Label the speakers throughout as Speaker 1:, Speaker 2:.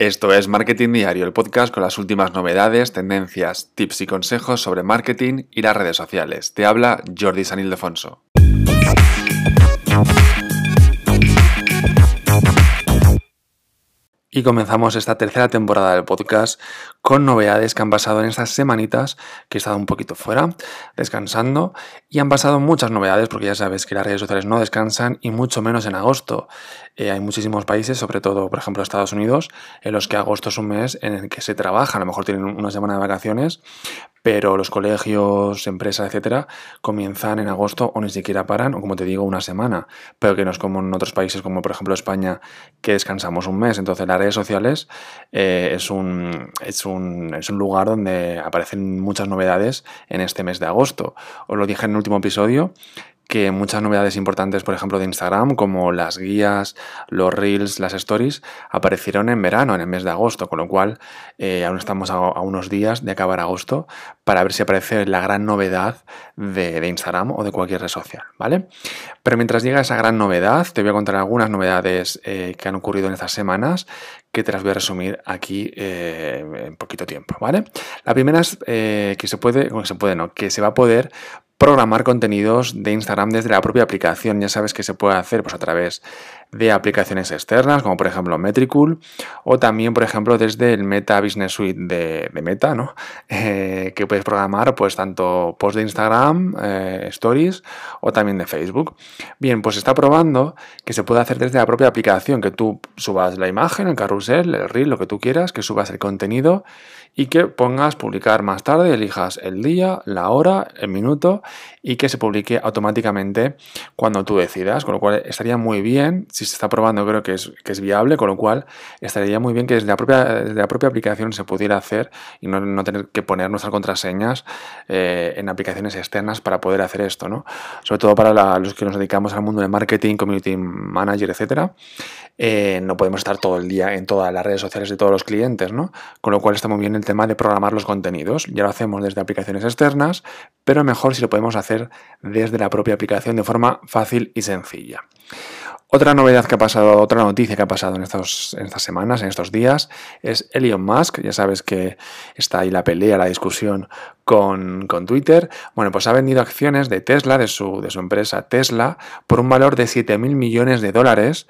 Speaker 1: Esto es Marketing Diario, el podcast con las últimas novedades, tendencias, tips y consejos sobre marketing y las redes sociales. Te habla Jordi San Ildefonso. Y comenzamos esta tercera temporada del podcast con novedades que han pasado en estas semanitas que he estado un poquito fuera, descansando, y han pasado muchas novedades porque ya sabes que las redes sociales no descansan y mucho menos en agosto. Eh, hay muchísimos países, sobre todo por ejemplo Estados Unidos, en los que agosto es un mes en el que se trabaja, a lo mejor tienen una semana de vacaciones, pero los colegios, empresas, etcétera, comienzan en agosto o ni siquiera paran, o como te digo, una semana, pero que no es como en otros países, como por ejemplo España, que descansamos un mes. Entonces, las redes sociales eh, es, un, es, un, es un lugar donde aparecen muchas novedades en este mes de agosto. Os lo dije en el último episodio que muchas novedades importantes, por ejemplo, de Instagram, como las guías, los reels, las stories, aparecieron en verano, en el mes de agosto, con lo cual eh, aún estamos a, unos días de acabar agosto para ver si aparece la gran novedad de, Instagram o de cualquier red social, ¿vale? Pero mientras llega esa gran novedad, te voy a contar algunas novedades eh, que han ocurrido en estas semanas que te las voy a resumir aquí eh, en poquito tiempo, ¿vale? La primera es que se puede, se puede, no, que se va a poder programar contenidos de Instagram desde la propia aplicación. Ya sabes que se puede hacer pues, a través de aplicaciones externas, como por ejemplo Metricool, o también, por ejemplo, desde el Meta Business Suite de, Meta, ¿no? Eh, que puedes programar pues tanto post de Instagram, eh, Stories o también de Facebook. Bien, pues está probando que se puede hacer desde la propia aplicación, que tú subas la imagen, el carrusel, el reel, lo que tú quieras, que subas el contenido y que pongas publicar más tarde, elijas el día, la hora, el minuto y que se publique automáticamente cuando tú decidas, con lo cual estaría muy bien, si se está probando creo que es, que es viable, con lo cual estaría muy bien que desde la propia, desde la propia aplicación se pudiera hacer y no, no tener que poner nuestras contraseñas eh, en aplicaciones externas para poder hacer esto, ¿no? Sobre todo para los que nos dedicamos al mundo de marketing, community manager, etcétera, eh, no podemos estar todo el día en todas las redes sociales de todos los clientes, ¿no? Con lo cual está muy bien el tema de programar los contenidos. Ya lo hacemos desde aplicaciones externas, pero mejor si lo podemos hacer desde la propia aplicación de forma fácil y sencilla. Otra novedad que ha pasado, otra noticia que ha pasado en, estos, en estas semanas, en estos días, es Elon Musk. Ya sabes que está ahí la pelea, la discusión con, Twitter. Bueno, pues ha vendido acciones de Tesla, de su, de su empresa Tesla, por un valor de 7.000 millones de dólares.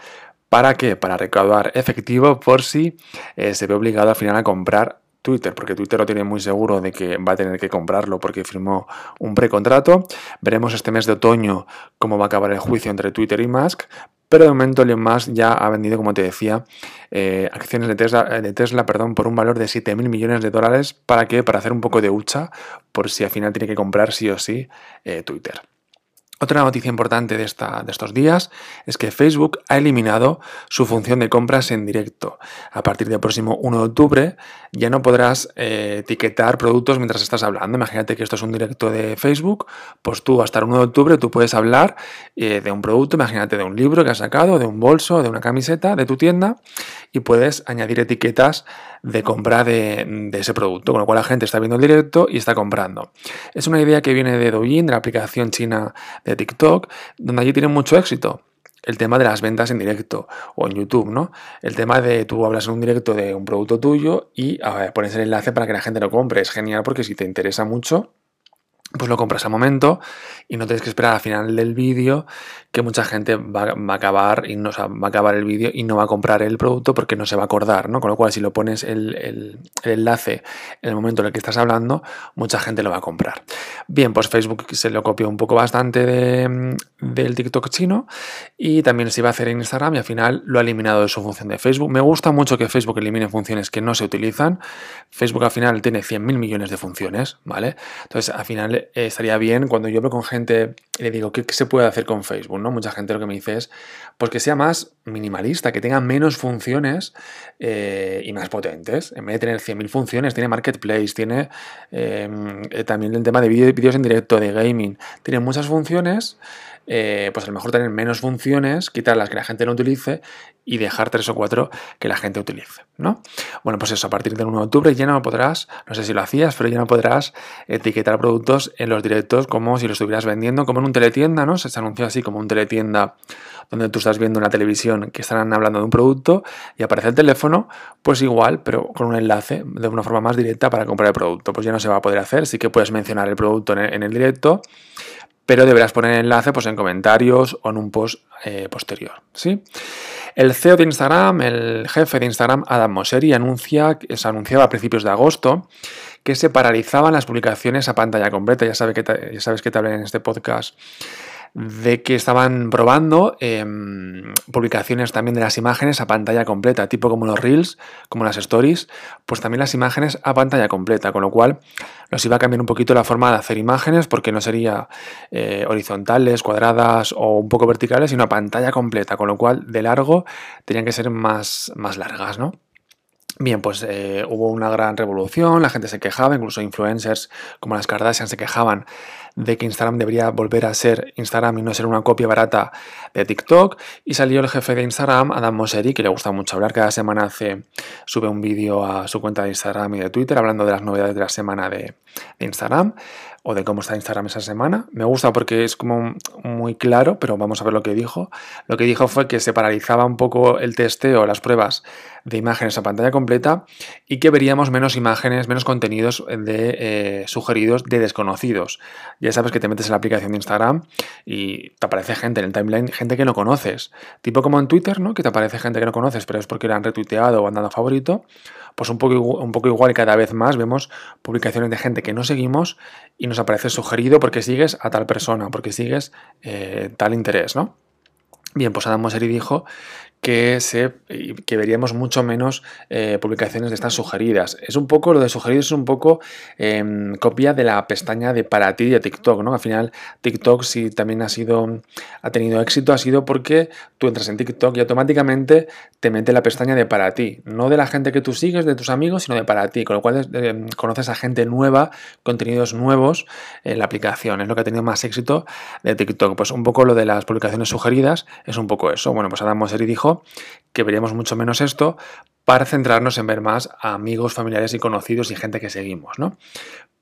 Speaker 1: ¿Para qué? Para recaudar efectivo por si eh, se ve obligado al final a comprar Twitter, porque Twitter lo tiene muy seguro de que va a tener que comprarlo porque firmó un precontrato. Veremos este mes de otoño cómo va a acabar el juicio entre Twitter y Musk, pero de momento Elon Musk ya ha vendido, como te decía, eh, acciones de Tesla, eh, de Tesla perdón, por un valor de 7.000 millones de dólares. ¿Para qué? Para hacer un poco de hucha por si al final tiene que comprar sí o sí eh, Twitter. Otra noticia importante de, esta, de, estos días es que Facebook ha eliminado su función de compras en directo. A partir del próximo 1 de octubre ya no podrás eh, etiquetar productos mientras estás hablando. Imagínate que esto es un directo de Facebook, pues tú hasta el 1 de octubre tú puedes hablar eh, de un producto, imagínate de un libro que has sacado, de un bolso, de una camiseta de tu tienda y puedes añadir etiquetas de compra de, ese producto, con lo cual la gente está viendo el directo y está comprando. Es una idea que viene de Douyin, de la aplicación china de TikTok, donde allí tienen mucho éxito el tema de las ventas en directo o en YouTube, ¿no? El tema de tú hablas en un directo de un producto tuyo y pones el enlace para que la gente lo compre. Es genial porque si te interesa mucho, pues lo compras al momento y no tienes que esperar al final del vídeo que mucha gente va, a acabar y no va a acabar el vídeo y no va a comprar el producto porque no se va a acordar, ¿no? Con lo cual si lo pones el, enlace en el momento en el que estás hablando, mucha gente lo va a comprar. Bien, pues Facebook se lo copió un poco bastante del TikTok chino y también se iba a hacer en Instagram y al final lo ha eliminado de su función de Facebook. Me gusta mucho que Facebook elimine funciones que no se utilizan. Facebook al final tiene 100.000 millones de funciones, ¿vale? Entonces al final eh, estaría bien cuando yo hablo con gente y le digo, ¿qué, se puede hacer con Facebook? ¿no? Mucha gente lo que me dice es pues que sea más minimalista, que tenga menos funciones eh, y más potentes. En vez de tener 100.000 funciones, tiene Marketplace, tiene eh, también el tema de vídeos en directo, de gaming, tiene muchas funciones. Pues a lo mejor tener menos funciones, quitar las que la gente no utilice y dejar tres o cuatro que la gente utilice, ¿no? Bueno, pues eso, a partir del 1 de octubre ya no podrás, no sé si lo hacías, pero ya no podrás etiquetar productos en los directos como si lo estuvieras vendiendo, como en un teletienda, ¿no? Se anunció así como un teletienda donde tú estás viendo una televisión que están hablando de un producto y aparece el teléfono, pues igual, pero con un enlace de una forma más directa para comprar el producto. Pues ya no se va a poder hacer, sí que puedes mencionar el producto en el, directo, pero deberás poner el enlace pues, en comentarios o en un post eh, posterior. ¿sí? El CEO de Instagram, el jefe de Instagram, Adam Mosseri, se anunciaba a principios de agosto que se paralizaban las publicaciones a pantalla completa. Ya, sabes que ya sabes que te hablé en este podcast de que estaban probando em, publicaciones también de las imágenes a pantalla completa, tipo como los reels, como las stories, pues también las imágenes a pantalla completa, con lo cual nos iba a cambiar un poquito la forma de hacer imágenes porque no sería eh, horizontales, cuadradas o un poco verticales, sino a pantalla completa, con lo cual de largo tenían que ser más, más largas, ¿no? Bien, pues eh, hubo una gran revolución, la gente se quejaba, incluso influencers como las Kardashian se quejaban de que Instagram debería volver a ser Instagram y no ser una copia barata de TikTok. Y salió el jefe de Instagram, Adam Mosseri, que le gusta mucho hablar, cada semana hace, sube un vídeo a su cuenta de Instagram y de Twitter hablando de las novedades de la semana de, Instagram o de cómo está Instagram esa semana. Me gusta porque es como muy claro, pero vamos a ver lo que dijo. Lo que dijo fue que se paralizaba un poco el testeo, las pruebas de imágenes a pantalla completa y que veríamos menos imágenes, menos contenidos de eh, sugeridos de desconocidos. Ya sabes que te metes en la aplicación de Instagram y te aparece gente en el timeline, gente que no conoces. Tipo como en Twitter, ¿no? Que te aparece gente que no conoces, pero es porque la han retuiteado o han dado favorito pues un poco, un poco igual cada vez más vemos publicaciones de gente que no seguimos y nos aparece sugerido porque sigues a tal persona, porque sigues eh, tal interés, ¿no? Bien, pues Adam Mosseri dijo que, se, que veríamos mucho menos eh, publicaciones de estas sugeridas. Es un poco, lo de sugeridos es un poco em, copia de la pestaña de para ti de TikTok, ¿no? Al final, TikTok si también ha sido, ha tenido éxito, ha sido porque tú entras en TikTok y automáticamente te mete la pestaña de para ti. No de la gente que tú sigues, de tus amigos, sino de para ti. Con lo cual em, conoces a gente nueva, contenidos nuevos en la aplicación. Es lo que ha tenido más éxito de TikTok. Pues un poco lo de las publicaciones sugeridas es un poco eso. Bueno, pues Adam Mosseri dijo que veríamos mucho menos esto para centrarnos en ver más a amigos, familiares y conocidos y gente que seguimos, ¿no?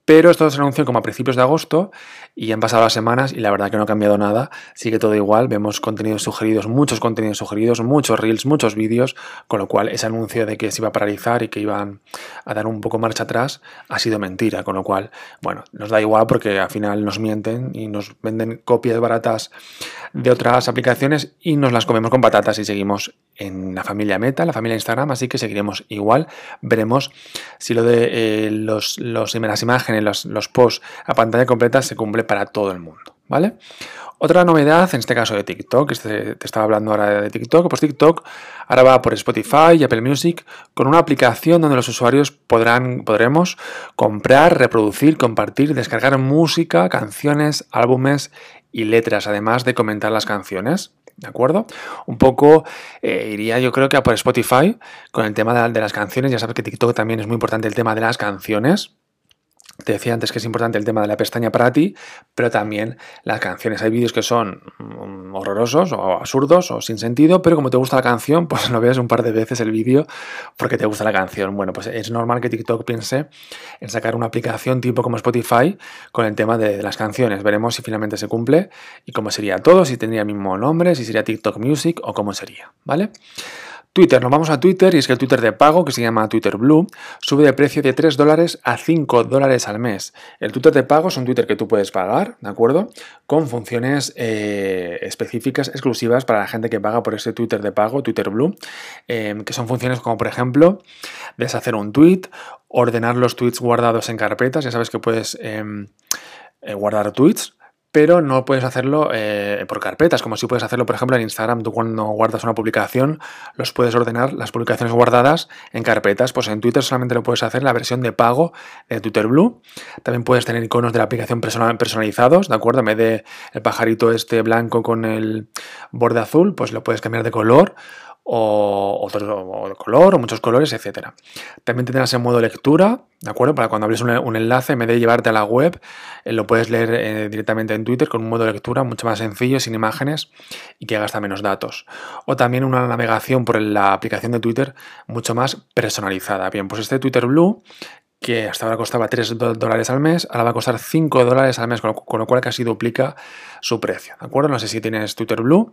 Speaker 1: Pero esto se anunció como a principios de agosto y han pasado las semanas y la verdad que no ha cambiado nada. Sigue todo igual. Vemos contenidos sugeridos, muchos contenidos sugeridos, muchos reels, muchos vídeos, con lo cual ese anuncio de que se iba a paralizar y que iban a dar un poco marcha atrás ha sido mentira. Con lo cual, bueno, nos da igual porque al final nos mienten y nos venden copias baratas de otras aplicaciones y nos las comemos con patatas y seguimos en la familia Meta, la familia Instagram, así que seguiremos igual. Veremos si lo de eh, los, los, las imágenes los, los posts a pantalla completa se cumple para todo el mundo, ¿vale? Otra novedad, en este caso de TikTok, este, te estaba hablando ahora de TikTok, pues TikTok ahora va por Spotify y Apple Music con una aplicación donde los usuarios podrán, podremos comprar, reproducir, compartir, descargar música, canciones, álbumes y letras, además de comentar las canciones. ¿De acuerdo? Un poco eh, iría yo creo que a por Spotify con el tema de, de las canciones. Ya sabes que TikTok también es muy importante el tema de las canciones. Te decía antes que es importante el tema de la pestaña para ti, pero también las canciones. Hay vídeos que son mm, horrorosos o absurdos o sin sentido, pero como te gusta la canción, pues lo ves un par de veces el vídeo porque te gusta la canción. Bueno, pues es normal que TikTok piense en sacar una aplicación tipo como Spotify con el tema de, las canciones. Veremos si finalmente se cumple y cómo sería todo, si tendría el mismo nombre, si sería TikTok Music o cómo sería, ¿vale? Twitter, nos vamos a Twitter y es que el Twitter de pago, que se llama Twitter Blue, sube de precio de 3 dólares a 5 dólares al mes. El Twitter de pago es un Twitter que tú puedes pagar, ¿de acuerdo? Con funciones eh, específicas, exclusivas para la gente que paga por ese Twitter de pago, Twitter Blue, eh, que son funciones como, por ejemplo, deshacer un tweet, ordenar los tweets guardados en carpetas, ya sabes que puedes em, eh, guardar tweets pero no puedes hacerlo eh, por carpetas, como si puedes hacerlo, por ejemplo, en Instagram. Tú cuando guardas una publicación, los puedes ordenar las publicaciones guardadas en carpetas. Pues en Twitter solamente lo puedes hacer en la versión de pago de Twitter Blue. También puedes tener iconos de la aplicación personalizados, ¿de acuerdo? En vez de el pajarito este blanco con el borde azul, pues lo puedes cambiar de color o otro color o muchos colores, etcétera. También tendrás el modo lectura, ¿de acuerdo? Para cuando hables un, enlace, en vez de llevarte a la web, eh, lo puedes leer eh, directamente en Twitter con un modo lectura mucho más sencillo, sin imágenes y que gasta menos datos. O también una navegación por la aplicación de Twitter mucho más personalizada. Bien, pues este Twitter Blue que hasta ahora costaba 3 dólares al mes, ahora va a costar 5 dólares al mes, con lo, cual casi duplica su precio, ¿de acuerdo? No sé si tienes Twitter Blue,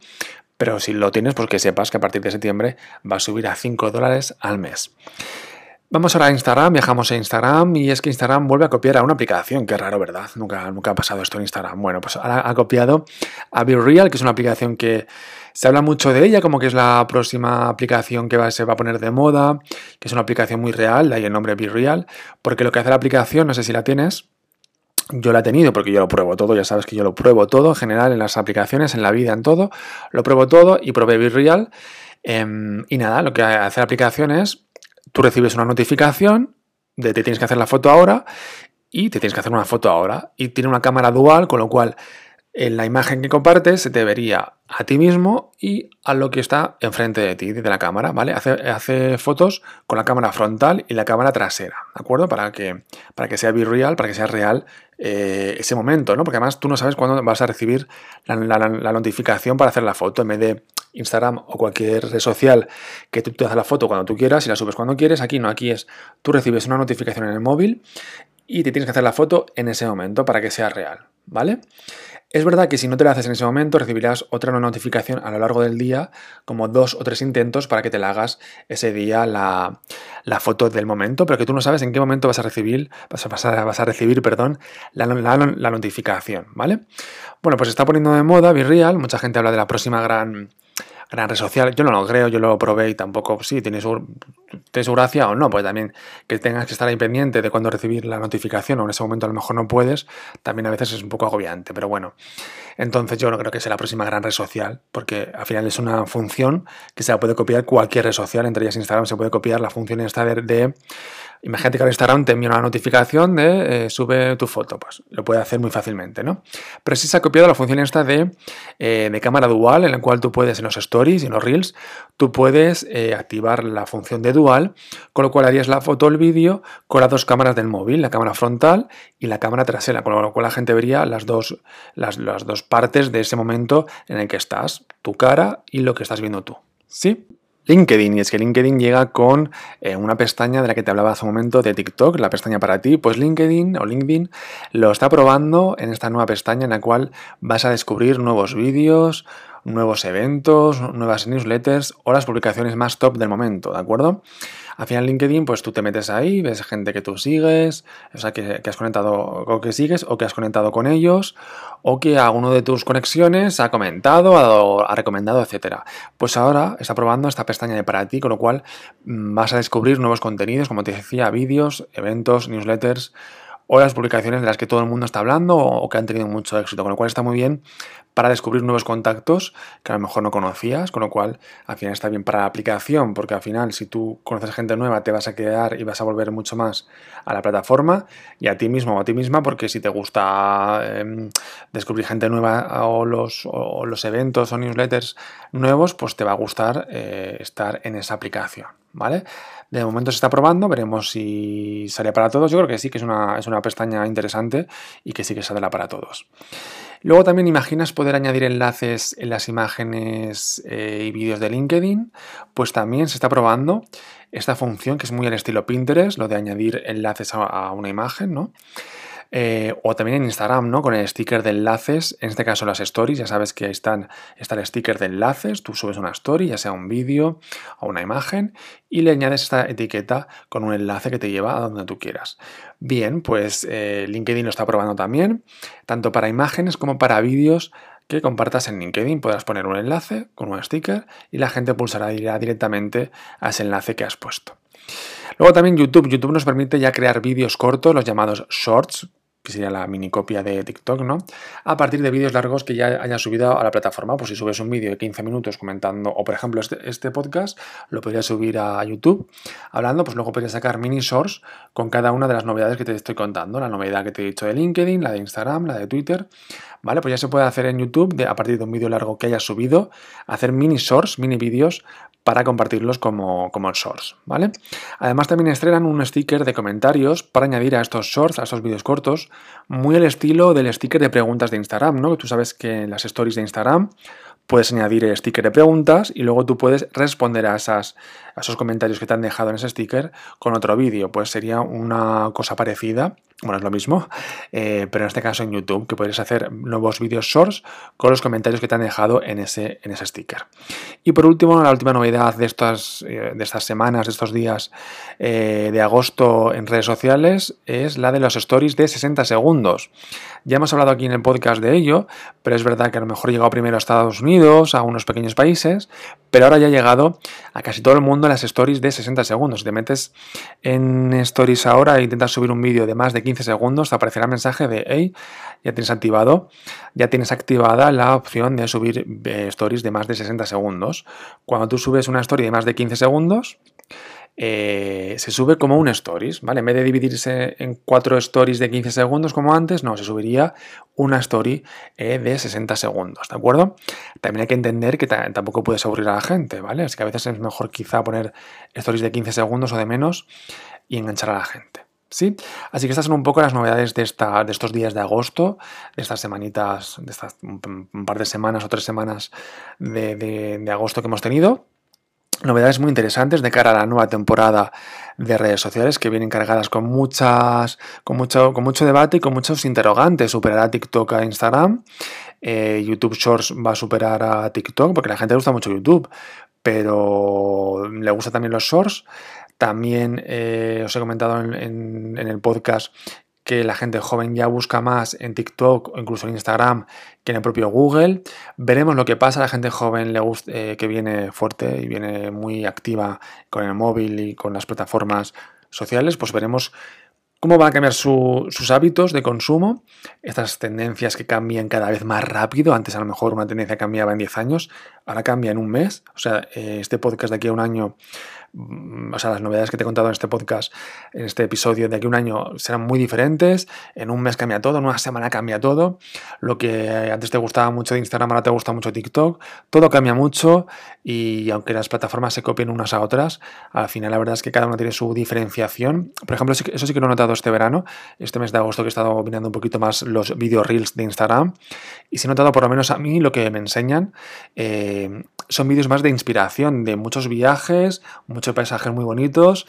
Speaker 1: pero si lo tienes, pues que sepas que a partir de septiembre va a subir a 5 dólares al mes. Vamos ahora a Instagram, viajamos a Instagram y es que Instagram vuelve a copiar a una aplicación, qué raro, ¿verdad? Nunca, nunca ha pasado esto en Instagram. Bueno, pues ahora ha copiado a BeReal, que es una aplicación que se habla mucho de ella, como que es la próxima aplicación que se va a poner de moda, que es una aplicación muy real, de ahí el nombre BeReal, porque lo que hace la aplicación, no sé si la tienes, yo la he tenido porque yo lo pruebo todo, ya sabes que yo lo pruebo todo en general en las aplicaciones, en la vida, en todo, lo pruebo todo y probé BeReal. Em, y nada, lo que hace la aplicación es tú recibes una notificación de te tienes que hacer la foto ahora y te tienes que hacer una foto ahora. Y tiene una cámara dual, con lo cual en la imagen que compartes vería a ti mismo y a lo que está enfrente de ti, de la cámara, ¿vale? Hace, fotos con la cámara frontal y la cámara trasera, ¿de acuerdo? Para que, para que sea real, para que sea real eh, ese momento, ¿no? Porque además tú no sabes cuándo vas a recibir la, la, notificación para hacer la foto. En vez de Instagram o cualquier red social que tú te haces la foto cuando tú quieras y la subes cuando quieres. Aquí no, aquí es tú recibes una notificación en el móvil y te tienes que hacer la foto en ese momento para que sea real, ¿vale? Es verdad que si no te la haces en ese momento recibirás otra notificación a lo largo del día, como dos o tres intentos para que te la hagas ese día la, foto del momento, pero que tú no sabes en qué momento vas a recibir, vas a, pasar, vas a recibir perdón, la, la, notificación, ¿vale? Bueno, pues está poniendo de moda Virreal, mucha gente habla de la próxima gran gran red social. Yo no lo creo, yo lo probé y tampoco, sí, tiene su, su gracia o no, pues también que tengas que estar ahí pendiente de cuándo recibir la notificación o en ese momento a lo mejor no puedes, también a veces es un poco agobiante, pero bueno. Entonces yo no creo que sea la próxima gran red social, porque al final es una función que se la puede copiar cualquier red social, entre ellas Instagram se puede copiar la función esta de Imagínate que ahora Instagram te envía una notificación de eh, sube tu foto, pues lo puede hacer muy fácilmente, ¿no? Pero sí se ha copiado la función esta de, eh, de cámara dual, en la cual tú puedes en los stories y en los reels, tú puedes eh, activar la función de dual, con lo cual harías la foto o el vídeo con las dos cámaras del móvil, la cámara frontal y la cámara trasera, con lo cual la gente vería las dos, las, las dos partes de ese momento en el que estás, tu cara y lo que estás viendo tú. ¿Sí? LinkedIn, y es que LinkedIn llega con eh, una pestaña de la que te hablaba hace un momento de TikTok, la pestaña para ti, pues LinkedIn o LinkedIn lo está probando en esta nueva pestaña en la cual vas a descubrir nuevos vídeos, nuevos eventos, nuevas newsletters o las publicaciones más top del momento, ¿de acuerdo? Al final LinkedIn, pues tú te metes ahí, ves gente que tú sigues, o sea, que, has conectado o que sigues o que has conectado con ellos, o que alguno de tus conexiones ha comentado, ha, ha recomendado, etc. Pues ahora está probando esta pestaña de para ti, con lo cual mm, vas a descubrir nuevos contenidos, como te decía, vídeos, eventos, newsletters, o las publicaciones de las que todo el mundo está hablando o que han tenido mucho éxito, con lo cual está muy bien para descubrir nuevos contactos que a lo mejor no conocías, con lo cual al final está bien para la aplicación, porque al final si tú conoces gente nueva te vas a quedar y vas a volver mucho más a la plataforma y a ti mismo o a ti misma, porque si te gusta em, descubrir gente nueva o los, los, eventos o newsletters nuevos, pues te va a gustar eh, estar en esa aplicación, ¿vale? De momento se está probando, veremos si sale para todos. Yo creo que sí, que es una, es una pestaña interesante y que sí que saldrá para todos. Luego también imaginas poder añadir enlaces en las imágenes eh, y vídeos de LinkedIn. Pues también se está probando esta función que es muy al estilo Pinterest, lo de añadir enlaces a una imagen, ¿no? Eh, o también en Instagram, ¿no? Con el sticker de enlaces, en este caso las stories, ya sabes que ahí están, está el sticker de enlaces, tú subes una story, ya sea un vídeo o una imagen, y le añades esta etiqueta con un enlace que te lleva a donde tú quieras. Bien, pues eh, LinkedIn lo está probando también, tanto para imágenes como para vídeos que compartas en LinkedIn. Podrás poner un enlace con un sticker y la gente pulsará directamente a ese enlace que has puesto. Luego también YouTube. YouTube nos permite ya crear vídeos cortos, los llamados shorts, que sería la mini copia de TikTok, ¿no? A partir de vídeos largos que ya hayan subido a la plataforma. Pues si subes un vídeo de 15 minutos comentando, o por ejemplo este, este, podcast, lo podrías subir a YouTube hablando, pues luego podrías sacar mini shorts con cada una de las novedades que te estoy contando. La novedad que te he dicho de LinkedIn, la de Instagram, la de Twitter. ¿Vale? Pues ya se puede hacer en YouTube, de, a partir de un vídeo largo que hayas subido, hacer mini shorts, mini vídeos para compartirlos como, como shorts, ¿vale? Además también estrenan un sticker de comentarios para añadir a estos shorts, a estos vídeos cortos, muy al estilo del sticker de preguntas de Instagram, ¿no? Tú sabes que en las stories de Instagram puedes añadir sticker de preguntas y luego tú puedes responder a, esas, a esos comentarios que te han dejado en ese sticker con otro vídeo. Pues sería una cosa parecida, bueno, es lo mismo, eh, pero en este caso en YouTube, que puedes hacer nuevos vídeos shorts con los comentarios que te han dejado en ese, en ese sticker. Y por último, la última novedad de estas, eh, de estas semanas, de estos días eh, de agosto en redes sociales es la de los stories de 60 segundos. Ya hemos hablado aquí en el podcast de ello, pero es verdad que a lo mejor ha llegado primero a Estados Unidos, a unos pequeños países, pero ahora ya ha llegado a casi todo el mundo las stories de 60 segundos. Si te metes en stories ahora e intentas subir un vídeo de más de 15 segundos, te aparecerá el mensaje de, hey, ya tienes activado, ya tienes activada la opción de subir eh, stories de más de 60 segundos. Cuando tú subes una story de más de 15 segundos, eh, se sube como un stories, ¿vale? En vez de dividirse en cuatro stories de 15 segundos como antes, no, se subiría una story eh, de 60 segundos, ¿de acuerdo? También hay que entender que tampoco puedes aburrir a la gente, ¿vale? Así que a veces es mejor quizá poner stories de 15 segundos o de menos y enganchar a la gente. ¿Sí? Así que estas son un poco las novedades de, esta, de estos días de agosto, de estas semanitas, de estas un par de semanas o tres semanas de agosto que hemos tenido novedades muy interesantes de cara a la nueva temporada de redes sociales que vienen cargadas con muchas con mucho con mucho debate y con muchos interrogantes. Superará TikTok a Instagram eh, YouTube Shorts va a superar a TikTok porque la gente le gusta mucho YouTube pero le gusta también los Shorts. También eh, os he comentado en, el podcast que la gente joven ya busca más en TikTok o incluso en Instagram que en el propio Google. Veremos lo que pasa. La gente joven le gusta, eh, que viene fuerte y viene muy activa con el móvil y con las plataformas sociales. Pues veremos cómo van a cambiar sus hábitos de consumo, estas tendencias que cambian cada vez más rápido. Antes a lo mejor una tendencia cambiaba en 10 años, ahora cambia en un mes. O sea, eh, este podcast de aquí a un año o sea, las novedades que te he contado en este podcast, en este episodio de aquí a un año serán muy diferentes. En un mes cambia todo, en una semana cambia todo. Lo que antes te gustaba mucho de Instagram, ahora te gusta mucho TikTok. Todo cambia mucho y aunque las plataformas se copien unas a otras, al final la verdad es que cada una tiene su diferenciación. Por ejemplo, eso sí que lo he notado este verano, este mes de agosto que he estado mirando un poquito más los video reels de Instagram. Y si he notado, por lo menos a mí, lo que me enseñan eh, son vídeos más de inspiración, de muchos viajes, muchos paisajes muy bonitos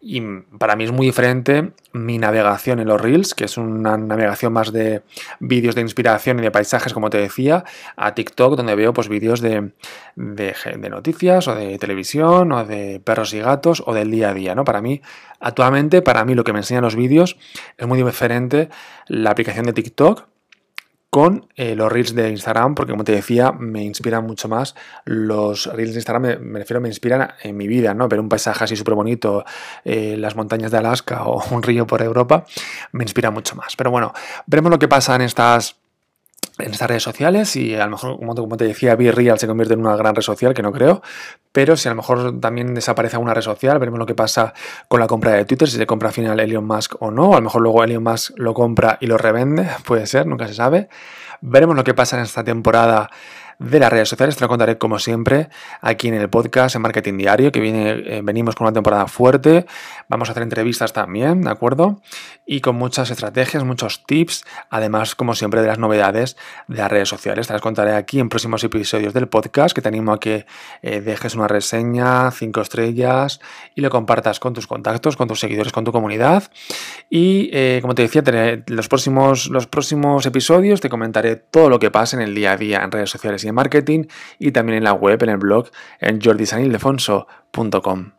Speaker 1: y para mí es muy diferente mi navegación en los Reels, que es una navegación más de vídeos de inspiración y de paisajes, como te decía, a TikTok, donde veo pues vídeos de, de, noticias o de televisión o de perros y gatos o del día a día, ¿no? Para mí, actualmente, para mí lo que me enseñan los vídeos es muy diferente la aplicación de TikTok con eh, los reels de Instagram, porque como te decía, me inspiran mucho más los reels de Instagram, me, refiero, me inspiran en mi vida, ¿no? Ver un paisaje así súper bonito, eh, las montañas de Alaska o un río por Europa, me inspira mucho más. Pero bueno, veremos lo que pasa en estas en estas redes sociales y a lo mejor, como te decía, Real se convierte en una gran red social, que no creo, pero si a lo mejor también desaparece alguna red social, veremos lo que pasa con la compra de Twitter, si se compra al final Elon Musk o no, a lo mejor luego Elon Musk lo compra y lo revende, puede ser, nunca se sabe. Veremos lo que pasa en esta temporada de las redes sociales. Te lo contaré como siempre aquí en el podcast en Marketing Diario, que viene, eh, venimos con una temporada fuerte. Vamos a hacer entrevistas también, ¿de acuerdo? Y con muchas estrategias, muchos tips, además, como siempre, de las novedades de las redes sociales. Te las contaré aquí en próximos episodios del podcast, que te animo a que eh, dejes una reseña, cinco estrellas y lo compartas con tus contactos, con tus seguidores, con tu comunidad. Y eh, como te decía, los próximos, los próximos episodios te comentaré todo lo que pasa en el día a día en redes sociales marketing y también en la web, en el blog, en jordisanildefonso.com.